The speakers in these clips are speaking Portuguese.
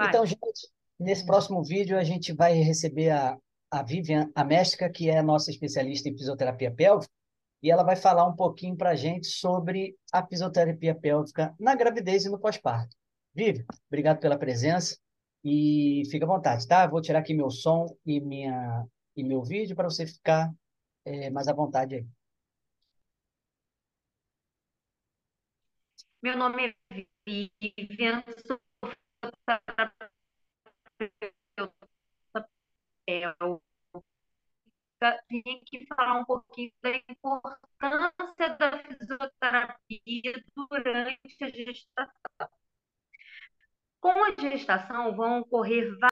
Vai. Então, gente, nesse próximo vídeo a gente vai receber a, a Vivian Améstica, que é a nossa especialista em fisioterapia pélvica, e ela vai falar um pouquinho para a gente sobre a fisioterapia pélvica na gravidez e no pós-parto. Vivian, obrigado pela presença e fica à vontade, tá? Vou tirar aqui meu som e, minha, e meu vídeo para você ficar é, mais à vontade aí. Meu nome é Vivian, sou Vim aqui falar um pouquinho da importância da fisioterapia durante a gestação. Com a gestação vão ocorrer várias.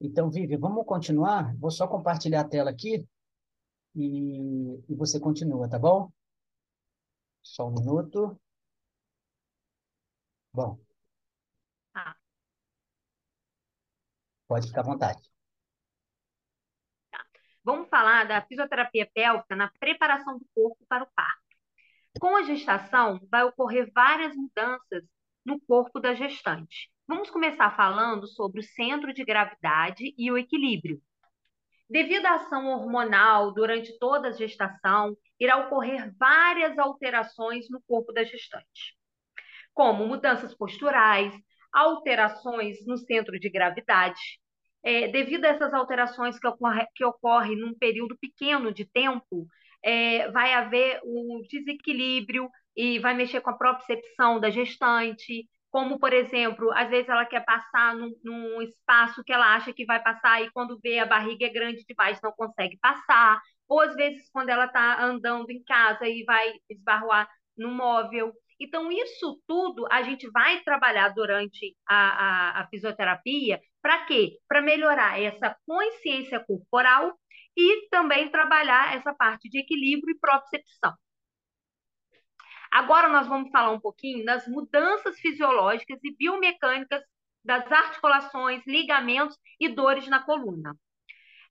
Então, Vivi, vamos continuar? Vou só compartilhar a tela aqui e, e você continua, tá bom? Só um minuto. Bom. Pode ficar à vontade. Tá. Vamos falar da fisioterapia pélvica na preparação do corpo para o parto. Com a gestação, vai ocorrer várias mudanças no corpo da gestante. Vamos começar falando sobre o centro de gravidade e o equilíbrio. Devido à ação hormonal durante toda a gestação, irá ocorrer várias alterações no corpo da gestante, como mudanças posturais, alterações no centro de gravidade. É, devido a essas alterações que, ocorre, que ocorrem num período pequeno de tempo, é, vai haver um desequilíbrio e vai mexer com a propriocepção da gestante, como, por exemplo, às vezes ela quer passar num, num, espaço que ela acha que vai passar e quando vê a barriga é grande demais não consegue passar, ou às vezes quando ela está andando em casa e vai esbarroar no móvel. Então, isso tudo a gente vai trabalhar durante a, a, a fisioterapia, para quê? Para melhorar essa consciência corporal e também trabalhar essa parte de equilíbrio e propriocepção. Agora nós vamos falar um pouquinho das mudanças fisiológicas e biomecânicas das articulações, ligamentos e dores na coluna.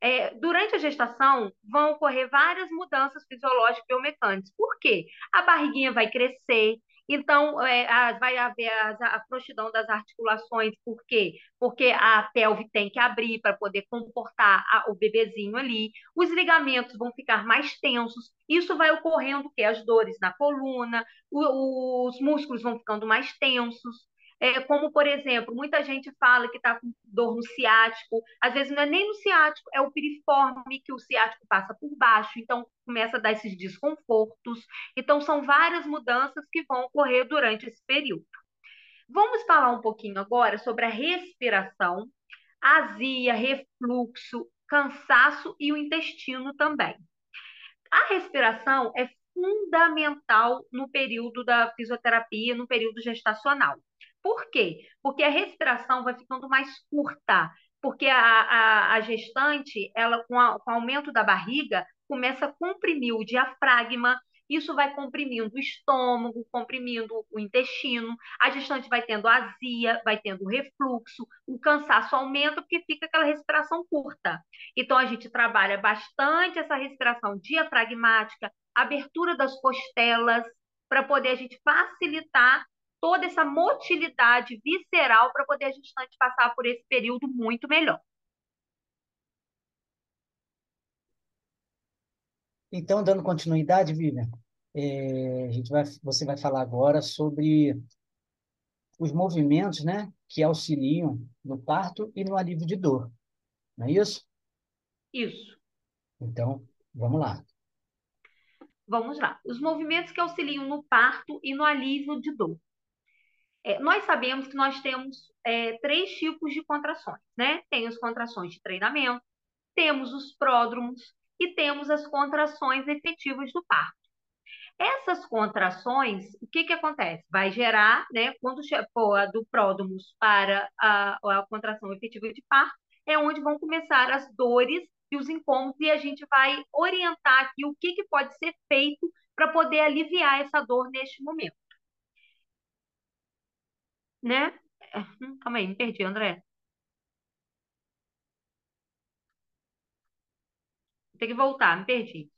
É, durante a gestação, vão ocorrer várias mudanças fisiológicas e biomecânicas. Por quê? A barriguinha vai crescer, então, é, vai haver a, a frouxidão das articulações, por quê? Porque a pelve tem que abrir para poder comportar a, o bebezinho ali, os ligamentos vão ficar mais tensos, isso vai ocorrendo que as dores na coluna, o, os músculos vão ficando mais tensos, é, como, por exemplo, muita gente fala que está com dor no ciático, às vezes não é nem no ciático, é o piriforme que o ciático passa por baixo, então começa a dar esses desconfortos. Então, são várias mudanças que vão ocorrer durante esse período. Vamos falar um pouquinho agora sobre a respiração, azia, refluxo, cansaço e o intestino também. A respiração é fundamental no período da fisioterapia, no período gestacional. Por quê? Porque a respiração vai ficando mais curta, porque a, a, a gestante, ela com, a, com o aumento da barriga, começa a comprimir o diafragma, isso vai comprimindo o estômago, comprimindo o intestino, a gestante vai tendo azia, vai tendo refluxo, o cansaço aumenta porque fica aquela respiração curta. Então a gente trabalha bastante essa respiração diafragmática, abertura das costelas, para poder a gente facilitar toda essa motilidade visceral para poder a gestante passar por esse período muito melhor. Então, dando continuidade, Vivian, é, a gente vai, você vai falar agora sobre os movimentos né, que auxiliam no parto e no alívio de dor. Não é isso? Isso. Então, vamos lá. Vamos lá. Os movimentos que auxiliam no parto e no alívio de dor. É, nós sabemos que nós temos é, três tipos de contrações, né? Tem as contrações de treinamento, temos os pródromos e temos as contrações efetivas do parto. Essas contrações, o que, que acontece? Vai gerar, né, quando for do pródromos para a, a contração efetiva de parto, é onde vão começar as dores e os incômodos, e a gente vai orientar aqui o que, que pode ser feito para poder aliviar essa dor neste momento né? É, hum, calma aí, me perdi, André. Tem que voltar, me perdi.